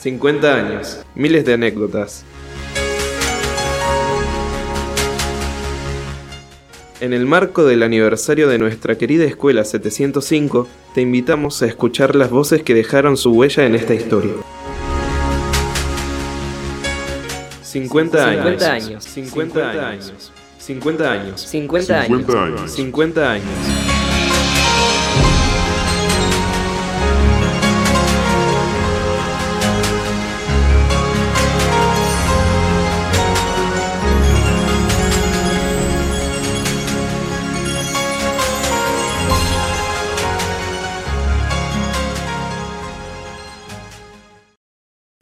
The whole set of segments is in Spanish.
50 años, miles de anécdotas. En el marco del aniversario de nuestra querida Escuela 705, te invitamos a escuchar las voces que dejaron su huella en esta historia. 50 años. 50 años. 50 años. 50 años. 50 años. 50 años. 50 años.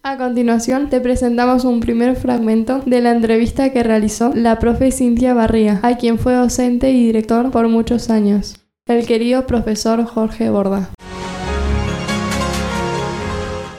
A continuación, te presentamos un primer fragmento de la entrevista que realizó la profe Cintia Barría, a quien fue docente y director por muchos años, el querido profesor Jorge Borda.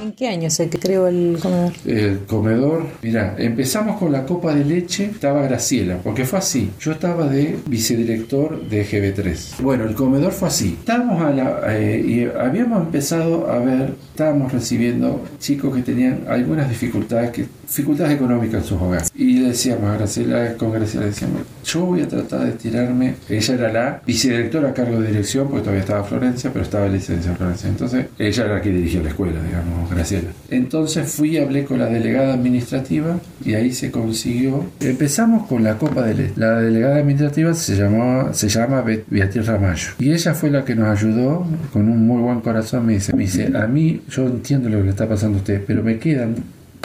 ¿En qué año se creó el comedor? El comedor, mira, empezamos con la copa de leche, estaba Graciela, porque fue así. Yo estaba de vicedirector de GB3. Bueno, el comedor fue así. Estábamos a la, eh, y habíamos empezado a ver, estábamos recibiendo chicos que tenían algunas dificultades, dificultades económicas en sus hogares. Y le decíamos a Graciela, con Graciela decíamos, yo voy a tratar de tirarme. Ella era la vicedirectora a cargo de dirección, porque todavía estaba Florencia, pero estaba licencia Florencia. Entonces, ella era la que dirigía la escuela, digamos, Graciela. Entonces fui y hablé con la delegada administrativa y ahí se consiguió. Empezamos con la copa de leche. La delegada administrativa se llamaba, se llama Be- Beatriz Ramallo. Y ella fue la que nos ayudó con un muy buen corazón. Me dice, me dice, a mí yo entiendo lo que le está pasando a usted, pero me quedan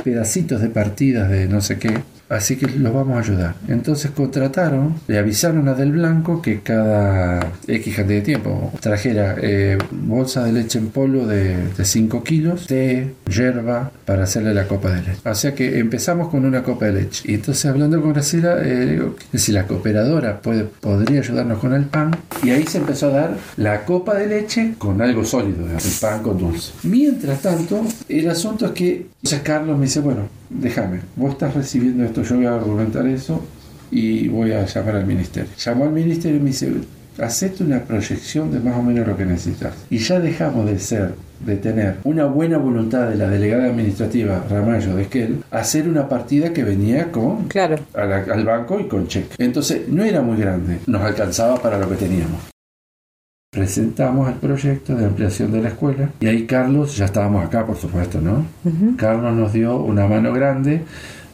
pedacitos de partidas de no sé qué. Así que los vamos a ayudar. Entonces contrataron, le avisaron a Del Blanco que cada X cantidad de tiempo trajera eh, bolsa de leche en polvo de, de 5 kilos, té, hierba, para hacerle la copa de leche. O sea que empezamos con una copa de leche. Y entonces hablando con Graciela, eh, digo, si la cooperadora puede, podría ayudarnos con el pan. Y ahí se empezó a dar la copa de leche con algo sólido, el pan con dulce. Mientras tanto, el asunto es que entonces Carlos me dice, bueno, déjame, vos estás recibiendo esto, yo voy a argumentar eso y voy a llamar al ministerio. Llamó al ministerio y me dice, hacete una proyección de más o menos lo que necesitas. Y ya dejamos de ser, de tener una buena voluntad de la delegada administrativa Ramallo de Esquel, hacer una partida que venía con Claro. la- al banco y con cheque. Entonces no era muy grande, nos alcanzaba para lo que teníamos. Presentamos el proyecto de ampliación de la escuela y ahí Carlos, ya estábamos acá por supuesto, ¿no? Carlos nos dio una mano grande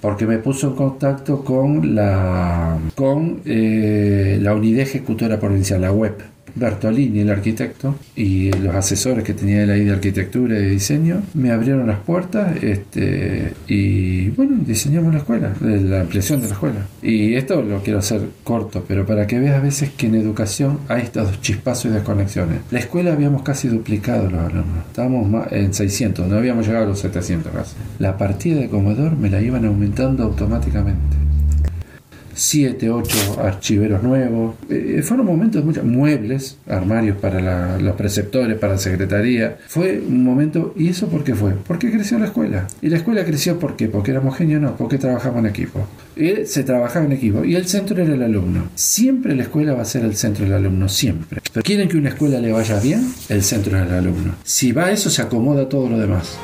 porque me puso en contacto con la con eh, la unidad ejecutora provincial, la web. Bertolini, el arquitecto, y los asesores que tenía él ahí de arquitectura y de diseño, me abrieron las puertas este, y bueno, diseñamos la escuela, la ampliación de la escuela. Y esto lo quiero hacer corto, pero para que veas a veces que en educación hay estos chispazos y desconexiones. La escuela habíamos casi duplicado los alumnos, estábamos en 600, no habíamos llegado a los 700 casi. La partida de comedor me la iban aumentando automáticamente. 7, 8 archiveros nuevos. Eh, fueron momentos muchos muebles, armarios para los preceptores, para la secretaría. Fue un momento, ¿y eso por qué fue? Porque creció la escuela. ¿Y la escuela creció por qué? Porque éramos genios, no, porque trabajamos en equipo. Y se trabajaba en equipo. Y el centro era el alumno. Siempre la escuela va a ser el centro del alumno, siempre. Pero quieren que una escuela le vaya bien, el centro es el alumno. Si va a eso, se acomoda todo lo demás.